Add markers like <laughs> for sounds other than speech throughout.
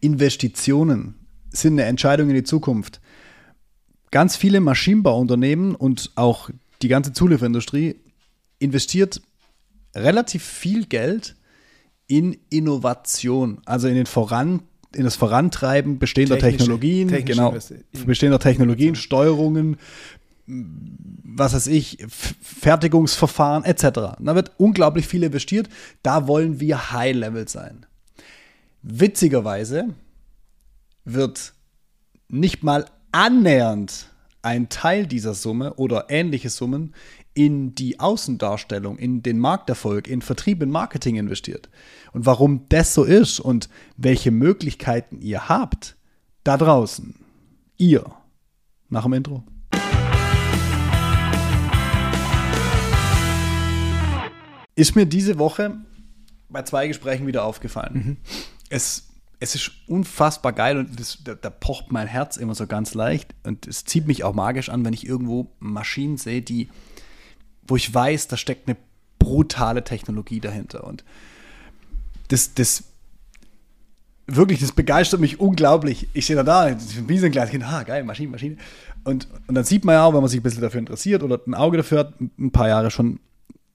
Investitionen sind eine Entscheidung in die Zukunft. Ganz viele Maschinenbauunternehmen und auch die ganze Zulieferindustrie investiert relativ viel Geld in Innovation, also in den Voran in das Vorantreiben bestehender Technische- Technologien, technische genau, bestehender Technologien, Steuerungen, was weiß ich, Fertigungsverfahren etc. Da wird unglaublich viel investiert. Da wollen wir High-Level sein. Witzigerweise wird nicht mal annähernd ein Teil dieser Summe oder ähnliche Summen in die Außendarstellung, in den Markterfolg, in Vertrieb, in Marketing investiert. Und warum das so ist und welche Möglichkeiten ihr habt, da draußen, ihr, nach dem Intro. Ist mir diese Woche bei zwei Gesprächen wieder aufgefallen. Es, es ist unfassbar geil und das, da, da pocht mein Herz immer so ganz leicht und es zieht mich auch magisch an, wenn ich irgendwo Maschinen sehe, die, wo ich weiß, da steckt eine brutale Technologie dahinter und das, das wirklich, das begeistert mich unglaublich. Ich stehe da da, wie so ein kleines Kind, ah, geil, Maschine, Maschine. Und, und dann sieht man ja auch, wenn man sich ein bisschen dafür interessiert oder ein Auge dafür hat, ein paar Jahre schon,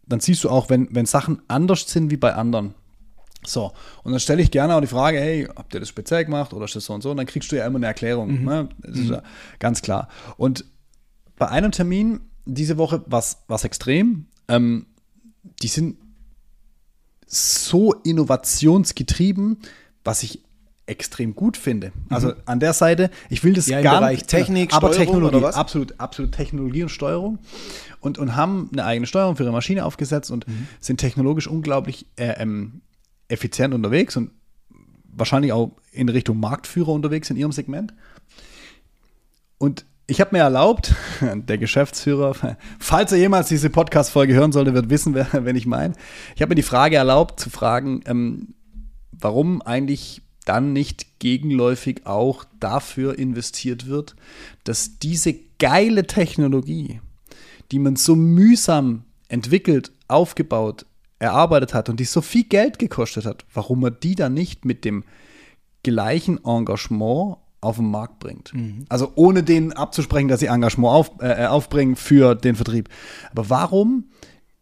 dann siehst du auch, wenn, wenn Sachen anders sind wie bei anderen. So, und dann stelle ich gerne auch die Frage, hey, habt ihr das speziell gemacht oder ist das so und so? Und dann kriegst du ja immer eine Erklärung. Ne? Das ist ja ganz klar. Und bei einem Termin diese Woche war es extrem. Ähm, die sind so innovationsgetrieben, was ich extrem gut finde. Also an der Seite, ich will das Ja, gar nicht, Technik, aber Steuerung Technologie, absolut, absolut Technologie und Steuerung und, und haben eine eigene Steuerung für ihre Maschine aufgesetzt und Mhm. sind technologisch unglaublich äh, ähm, effizient unterwegs und wahrscheinlich auch in Richtung Marktführer unterwegs in ihrem Segment. Und ich habe mir erlaubt, <laughs> der Geschäftsführer, <laughs> falls er jemals diese Podcast-Folge hören sollte, wird wissen, wer, wenn ich meine. Ich habe mir die Frage erlaubt zu fragen, ähm, warum eigentlich dann nicht gegenläufig auch dafür investiert wird, dass diese geile Technologie, die man so mühsam entwickelt, aufgebaut, erarbeitet hat und die so viel Geld gekostet hat, warum man die dann nicht mit dem gleichen Engagement auf den Markt bringt. Also ohne denen abzusprechen, dass sie Engagement auf, äh, aufbringen für den Vertrieb. Aber warum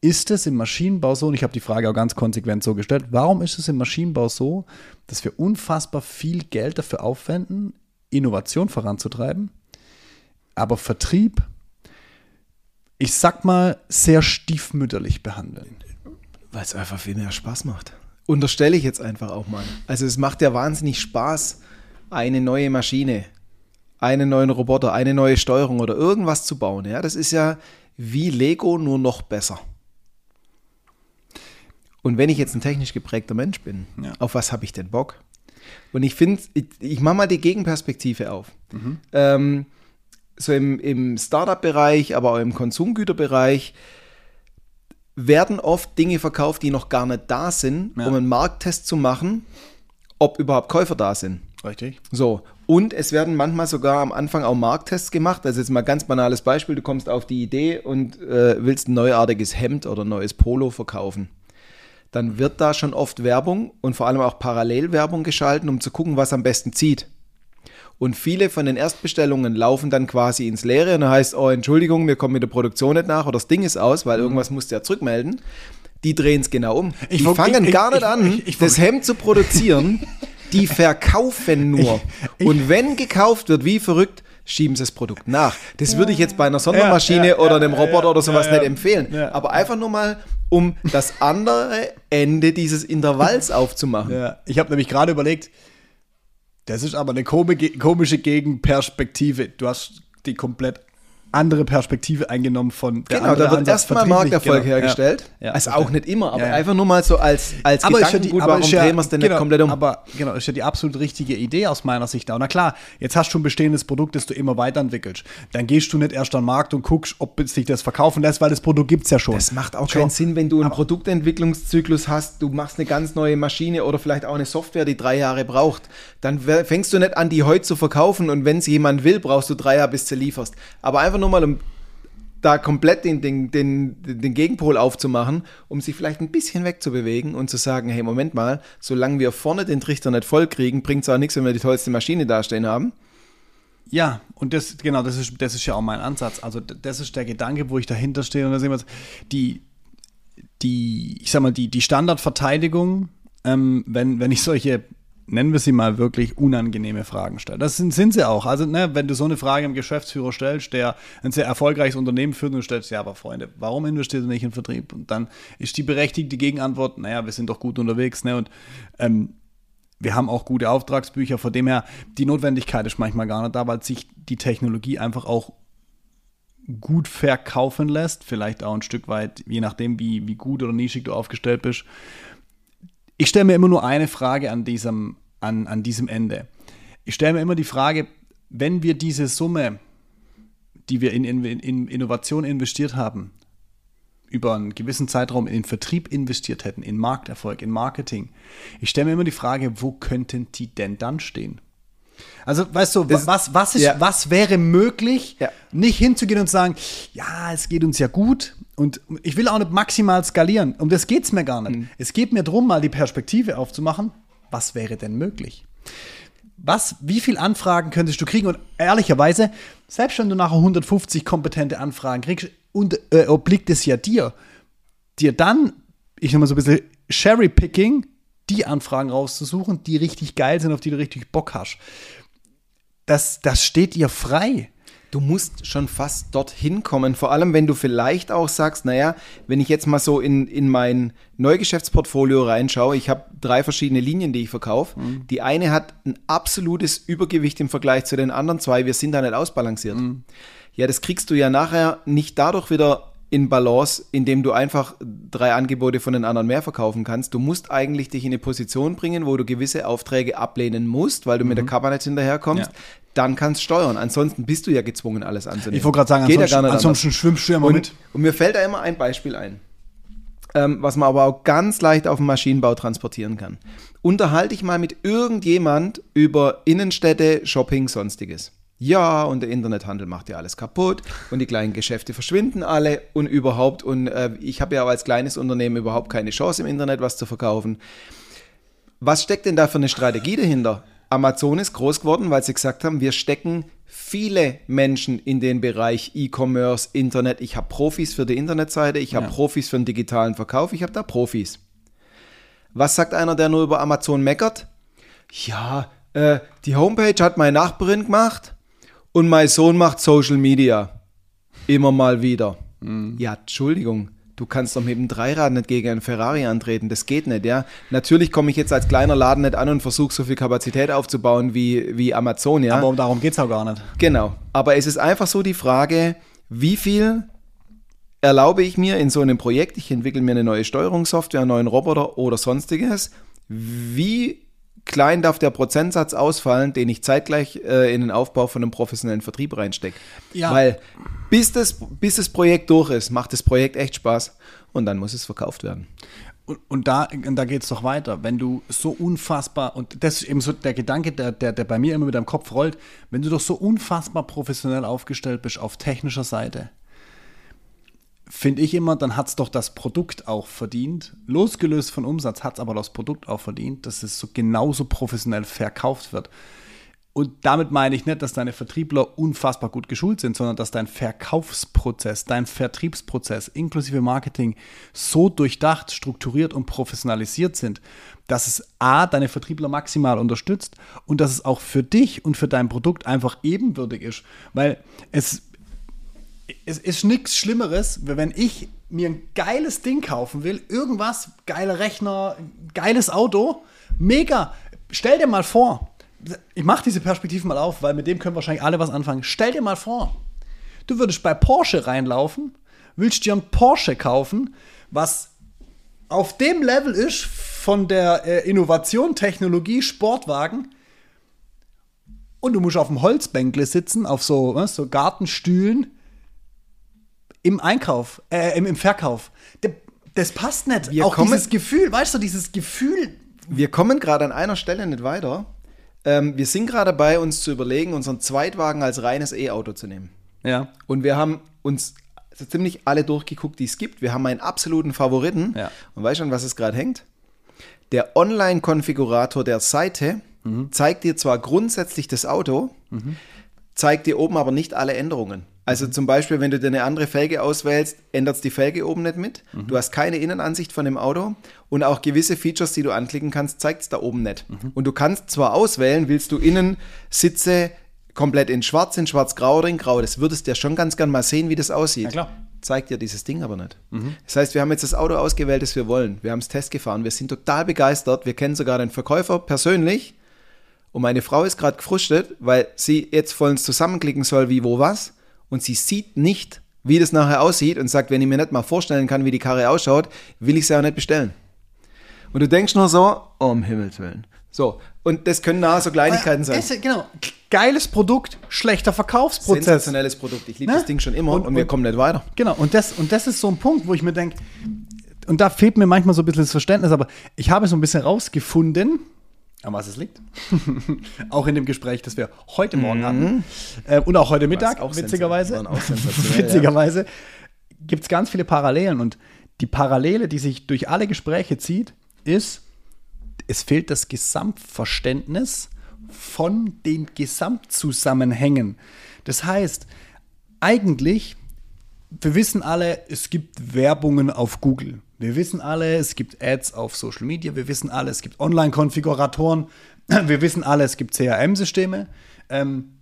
ist es im Maschinenbau so, und ich habe die Frage auch ganz konsequent so gestellt, warum ist es im Maschinenbau so, dass wir unfassbar viel Geld dafür aufwenden, Innovation voranzutreiben, aber Vertrieb, ich sag mal, sehr stiefmütterlich behandeln? Weil es einfach viel mehr Spaß macht. Unterstelle ich jetzt einfach auch mal. Also es macht ja wahnsinnig Spaß, eine neue Maschine, einen neuen Roboter, eine neue Steuerung oder irgendwas zu bauen. Ja, das ist ja wie Lego, nur noch besser. Und wenn ich jetzt ein technisch geprägter Mensch bin, Ja. auf was habe ich denn Bock? Und ich finde, ich, ich mache mal die Gegenperspektive auf. Ähm, so im, im Startup-Bereich, aber auch im Konsumgüterbereich werden oft Dinge verkauft, die noch gar nicht da sind, Ja. um einen Markttest zu machen, ob überhaupt Käufer da sind. Richtig? So, und es werden manchmal sogar am Anfang auch Markttests gemacht. Das ist jetzt mal ein ganz banales Beispiel. Du kommst auf die Idee und äh, willst ein neuartiges Hemd oder ein neues Polo verkaufen. Dann wird da schon oft Werbung und vor allem auch Parallelwerbung geschalten, um zu gucken, was am besten zieht. Und viele von den Erstbestellungen laufen dann quasi ins Leere und da heißt, oh, Entschuldigung, wir kommen mit der Produktion nicht nach oder das Ding ist aus, weil irgendwas musst du ja zurückmelden. Die drehen es genau um. Ich die fangen ich- gar nicht ich- an, das Hemd zu produzieren. <laughs> Die verkaufen nur. und wenn gekauft wird, wie verrückt, schieben sie das Produkt nach. Das würde ich jetzt bei einer Sondermaschine Ja, ja, oder einem Roboter ja, oder sowas nicht empfehlen. Aber einfach nur mal, um das andere Ende dieses Intervalls aufzumachen. Ich habe nämlich gerade überlegt, das ist aber eine komi- komische Gegenperspektive. Du hast die komplett andere Perspektive eingenommen von der Genau, da wird erstmal Markterfolg genau. hergestellt. Ja, ja, also verstehe. auch nicht immer, aber Ja, einfach nur mal so als, als Aber ist ja die, Gedankengut, aber warum ist ja, drehen wir es denn genau, nicht komplett um? Aber genau, ist ja die absolut richtige Idee aus meiner Sicht. auch. Na klar, jetzt hast du ein bestehendes Produkt, das du immer weiterentwickelst. Dann gehst du nicht erst an den Markt und guckst, ob sich das verkaufen lässt, weil das Produkt gibt es ja schon. Das macht auch Schon. keinen Sinn, wenn du einen Produktentwicklungszyklus hast, du machst eine ganz neue Maschine oder vielleicht auch eine Software, die drei Jahre braucht. Dann fängst du nicht an, die heute zu verkaufen und wenn es jemand will, brauchst du drei Jahre, bis du lieferst. Aber einfach nur mal, um da komplett den, den, den, den Gegenpol aufzumachen, um sich vielleicht ein bisschen wegzubewegen und zu sagen, hey, Moment mal, solange wir vorne den Trichter nicht voll kriegen, bringt es auch nichts, wenn wir die tollste Maschine dastehen haben. Ja, und das, genau, das ist, das ist ja auch mein Ansatz. Also, das ist der Gedanke, wo ich dahinter stehe. Und da sehen wir die, die, ich sag mal, die, die Standardverteidigung, ähm, wenn, wenn ich solche nennen wir sie mal wirklich unangenehme Fragen stellen. Das sind, sind sie auch. Also, ne, wenn du so eine Frage im Geschäftsführer stellst, der ein sehr erfolgreiches Unternehmen führt und du stellst, ja, aber Freunde, warum investiert ihr nicht in Vertrieb? Und dann ist die berechtigte Gegenantwort, naja, wir sind doch gut unterwegs, ne? Und ähm, wir haben auch gute Auftragsbücher, von dem her, die Notwendigkeit ist manchmal gar nicht da, weil sich die Technologie einfach auch gut verkaufen lässt, vielleicht auch ein Stück weit, je nachdem, wie, wie gut oder nischig du aufgestellt bist. Ich stelle mir immer nur eine Frage an diesem, an, an diesem Ende. Ich stelle mir immer die Frage, wenn wir diese Summe, die wir in, in, in Innovation investiert haben, über einen gewissen Zeitraum in den Vertrieb investiert hätten, in Markterfolg, in Marketing. Ich stelle mir immer die Frage, wo könnten die denn dann stehen? Also, weißt du, das, was, was, ist, ja. was wäre möglich, ja. nicht hinzugehen und zu sagen, ja, es geht uns ja gut und ich will auch nicht maximal skalieren. Um das geht es mir gar nicht. Mhm. Es geht mir darum, mal die Perspektive aufzumachen was wäre denn möglich? Was, wie viele Anfragen könntest du kriegen? Und ehrlicherweise, selbst wenn du nachher 150 kompetente Anfragen kriegst, und, äh, obliegt es ja dir, dir dann, ich nehme mal so ein bisschen Cherry-Picking, die Anfragen rauszusuchen, die richtig geil sind, auf die du richtig Bock hast. Das, das steht dir frei. Du musst schon fast dorthin kommen, vor allem wenn du vielleicht auch sagst, naja, wenn ich jetzt mal so in, in mein Neugeschäftsportfolio reinschaue, ich habe drei verschiedene Linien, die ich verkaufe. Mhm. Die eine hat ein absolutes Übergewicht im Vergleich zu den anderen zwei, wir sind da nicht ausbalanciert. Mhm. Ja, das kriegst du ja nachher nicht dadurch wieder in Balance, indem du einfach drei Angebote von den anderen mehr verkaufen kannst. Du musst eigentlich dich in eine Position bringen, wo du gewisse Aufträge ablehnen musst, weil du mhm. mit der Kammer nicht hinterherkommst. Ja. Dann kannst du steuern. Ansonsten bist du ja gezwungen, alles anzunehmen. Ich wollte gerade sagen, Geht ansonsten, ja gar nicht ansonsten schwimmst du ja immer mit. Und mir fällt da immer ein Beispiel ein, ähm, was man aber auch ganz leicht auf dem Maschinenbau transportieren kann. Unterhalte ich mal mit irgendjemand über Innenstädte, Shopping, sonstiges ja, und der Internethandel macht ja alles kaputt und die kleinen Geschäfte verschwinden alle und überhaupt. Und äh, ich habe ja als kleines Unternehmen überhaupt keine Chance im Internet was zu verkaufen. Was steckt denn da für eine Strategie dahinter? Amazon ist groß geworden, weil sie gesagt haben, wir stecken viele Menschen in den Bereich E-Commerce, Internet. Ich habe Profis für die Internetseite, ich habe ja. Profis für den digitalen Verkauf, ich habe da Profis. Was sagt einer, der nur über Amazon meckert? Ja, äh, die Homepage hat meine Nachbarin gemacht und mein Sohn macht Social Media. Immer mal wieder. Mhm. Ja, Entschuldigung. Du kannst doch mit dem Dreirad nicht gegen einen Ferrari antreten. Das geht nicht, ja. Natürlich komme ich jetzt als kleiner Laden nicht an und versuche so viel Kapazität aufzubauen wie, wie Amazon, ja. Aber darum geht es auch gar nicht. Genau. Aber es ist einfach so die Frage, wie viel erlaube ich mir in so einem Projekt, ich entwickle mir eine neue Steuerungssoftware, einen neuen Roboter oder sonstiges, wie klein darf der Prozentsatz ausfallen, den ich zeitgleich äh, in den Aufbau von einem professionellen Vertrieb reinstecke. Ja. Weil bis das, bis das Projekt durch ist, macht das Projekt echt Spaß und dann muss es verkauft werden. Und, und da, da geht es doch weiter. Wenn du so unfassbar, und das ist eben so der Gedanke, der, der, der bei mir immer mit deinem Kopf rollt, wenn du doch so unfassbar professionell aufgestellt bist auf technischer Seite, finde ich immer, dann hat es doch das Produkt auch verdient. Losgelöst von Umsatz hat es aber das Produkt auch verdient, dass es so genauso professionell verkauft wird. Und damit meine ich nicht, dass deine Vertriebler unfassbar gut geschult sind, sondern dass dein Verkaufsprozess, dein Vertriebsprozess inklusive Marketing so durchdacht, strukturiert und professionalisiert sind, dass es A, deine Vertriebler maximal unterstützt und dass es auch für dich und für dein Produkt einfach ebenwürdig ist. Weil es es ist nichts Schlimmeres, wenn ich mir ein geiles Ding kaufen will, irgendwas, geiler Rechner, geiles Auto, mega. Stell dir mal vor, ich mache diese Perspektive mal auf, weil mit dem können wahrscheinlich alle was anfangen. Stell dir mal vor, du würdest bei Porsche reinlaufen, willst dir ein Porsche kaufen, was auf dem Level ist von der äh, Innovation, Technologie, Sportwagen. Und du musst auf dem Holzbänkle sitzen, auf so, ne, so Gartenstühlen im Einkauf, äh, im, im Verkauf. Das passt nicht. Wir Auch kommen, dieses Gefühl, weißt du, dieses Gefühl. Wir kommen gerade an einer Stelle nicht weiter. Ähm, wir sind gerade dabei, uns zu überlegen, unseren Zweitwagen als reines E-Auto zu nehmen. Ja. Und wir haben uns so ziemlich alle durchgeguckt, die es gibt. Wir haben einen absoluten Favoriten. Ja. Und weißt du, an was es gerade hängt? Der Online-Konfigurator der Seite zeigt dir zwar grundsätzlich das Auto, zeigt dir oben aber nicht alle Änderungen. Also zum Beispiel, wenn du dir eine andere Felge auswählst, ändert es die Felge oben nicht mit. Du hast keine Innenansicht von dem Auto und auch gewisse Features, die du anklicken kannst, zeigt es da oben nicht. Und du kannst zwar auswählen, willst du innen Sitze komplett in schwarz, in schwarz-grau oder in grau. Das würdest du ja schon ganz gern mal sehen, wie das aussieht. Ja, klar. Zeigt dir dieses Ding aber nicht. Das heißt, wir haben jetzt das Auto ausgewählt, das wir wollen. Wir haben es Test gefahren. Wir sind total begeistert. Wir kennen sogar den Verkäufer persönlich. Und meine Frau ist gerade gefrustet, weil sie jetzt vollends zusammenklicken soll, wie, wo, was. Und sie sieht nicht, wie das nachher aussieht und sagt, wenn ich mir nicht mal vorstellen kann, wie die Karre ausschaut, will ich sie auch nicht bestellen. Und du denkst nur so, oh, um Himmels Willen. So, und das können nachher so Kleinigkeiten sein. Es, genau. Geiles Produkt, schlechter Verkaufsprozess. Sensationelles Produkt. Ich liebe Ne? das Ding schon immer und, Und- wir und- kommen nicht weiter. Genau, und das, und das ist so ein Punkt, wo ich mir denke, und da fehlt mir manchmal so ein bisschen das Verständnis, aber ich habe so ein bisschen rausgefunden, an was es liegt. <laughs> auch in dem Gespräch, das wir heute Morgen hatten äh, und auch heute Mittag, auch witzigerweise. auch <laughs> sensationell, ja. witzigerweise gibt es ganz viele Parallelen und die Parallele, die sich durch alle Gespräche zieht, ist, es fehlt das Gesamtverständnis von den Gesamtzusammenhängen. Das heißt, eigentlich, wir wissen alle, es gibt Werbungen auf Google. Wir wissen alle, es gibt Ads auf Social Media. Wir wissen alle, es gibt Online-Konfiguratoren. <clears throat> Wir wissen alle, es gibt CRM-Systeme. Ähm,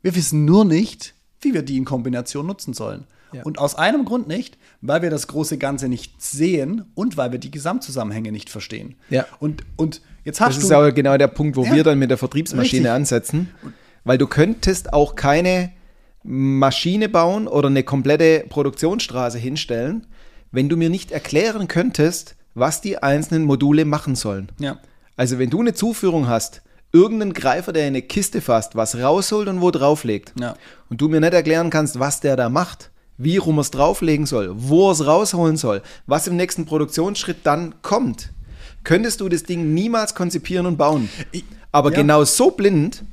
wir wissen nur nicht, wie wir die in Kombination nutzen sollen. Ja. Und aus einem Grund nicht, weil wir das große Ganze nicht sehen und weil wir die Gesamtzusammenhänge nicht verstehen. Ja. Und, und jetzt Das hast ist du. aber genau der Punkt, wo Ja. wir dann mit der Vertriebsmaschine Richtig. ansetzen. Weil du könntest auch keine Maschine bauen oder eine komplette Produktionsstraße hinstellen, wenn du mir nicht erklären könntest, was die einzelnen Module machen sollen. ja. Also wenn du eine Zuführung hast, irgendeinen Greifer, der in eine Kiste fasst, was rausholt und wo drauflegt, Ja. und du mir nicht erklären kannst, was der da macht, wie rum er es drauflegen soll, wo er es rausholen soll, was im nächsten Produktionsschritt dann kommt, könntest du das Ding niemals konzipieren und bauen. Aber ja. genau so blind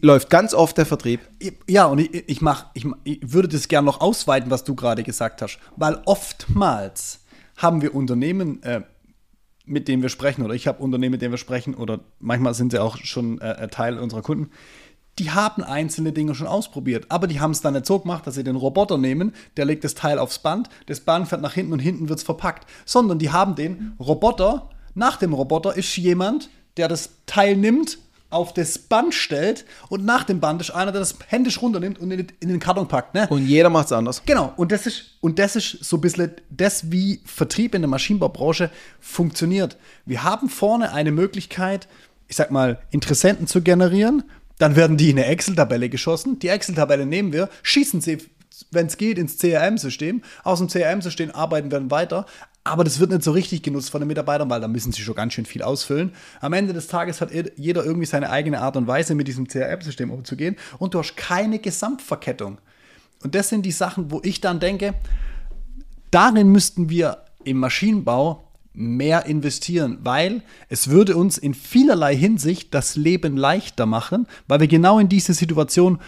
läuft ganz oft der Vertrieb. Ja, und ich, ich, mach, ich, ich würde das gerne noch ausweiten, was du gerade gesagt hast. Weil oftmals haben wir Unternehmen, äh, mit denen wir sprechen, oder ich habe Unternehmen, mit denen wir sprechen, oder manchmal sind sie auch schon äh, Teil unserer Kunden, die haben einzelne Dinge schon ausprobiert, aber die haben es dann nicht so gemacht, dass sie den Roboter nehmen, der legt das Teil aufs Band, das Band fährt nach hinten und hinten wird es verpackt, sondern die haben den Roboter, nach dem Roboter ist jemand, der das Teil nimmt, auf das Band stellt und nach dem Band ist einer, der das händisch runternimmt und in, den- in den Karton packt. Ne? Und jeder macht es anders. Genau, und das ist, und das ist so ein bisschen das, wie Vertrieb in der Maschinenbaubranche funktioniert. Wir haben vorne eine Möglichkeit, ich sag mal, Interessenten zu generieren. Dann werden die in eine Excel-Tabelle geschossen. Die Excel-Tabelle nehmen wir, schießen sie, wenn es geht, ins CRM-System. Aus dem CRM-System arbeiten wir dann weiter. Aber das wird nicht so richtig genutzt von den Mitarbeitern, weil da müssen sie schon ganz schön viel ausfüllen. Am Ende des Tages hat jeder irgendwie seine eigene Art und Weise, mit diesem CRM-System umzugehen. Und du hast keine Gesamtverkettung. Und das sind die Sachen, wo ich dann denke, darin müssten wir im Maschinenbau mehr investieren, weil es würde uns in vielerlei Hinsicht das Leben leichter machen, weil wir genau in diese Situation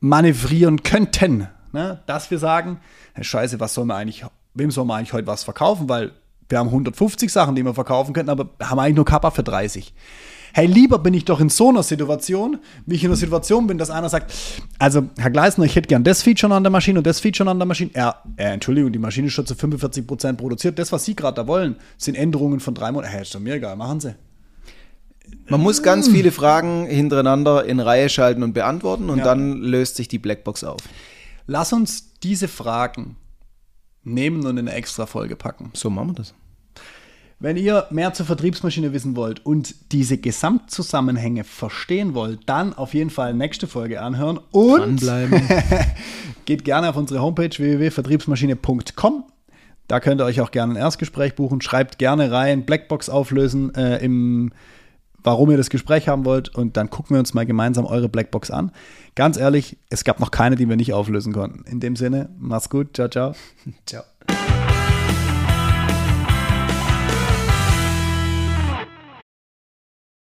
manövrieren könnten, ne? dass wir sagen, scheiße, was soll man eigentlich, wem soll man eigentlich heute was verkaufen, weil wir haben 150 Sachen, die wir verkaufen könnten, aber haben eigentlich nur Kappa für 30. Hey, lieber bin ich doch in so einer Situation, wie ich in einer Situation bin, dass einer sagt, also Herr Gleisner, ich hätte gern das Feature an der Maschine und das Feature an der Maschine. Ja, äh, Entschuldigung, die Maschine ist schon zu 45% produziert. Das, was Sie gerade da wollen, sind Änderungen von drei Monaten. Hey, ist doch mir egal, machen Sie. Man muss ganz viele Fragen hintereinander in Reihe schalten und beantworten und Ja. dann löst sich die Blackbox auf. Lass uns diese Fragen nehmen und in eine extra Folge packen. So machen wir das. Wenn ihr mehr zur Vertriebsmaschine wissen wollt und diese Gesamtzusammenhänge verstehen wollt, dann auf jeden Fall nächste Folge anhören und Dranbleiben. <laughs> geht gerne auf unsere Homepage www.vertriebsmaschine.com. Da könnt ihr euch auch gerne ein Erstgespräch buchen. Schreibt gerne rein, Blackbox auflösen, äh, im, warum ihr das Gespräch haben wollt. Und dann gucken wir uns mal gemeinsam eure Blackbox an. Ganz ehrlich, es gab noch keine, die wir nicht auflösen konnten. In dem Sinne, macht's gut. Ciao, ciao. <laughs> Ciao.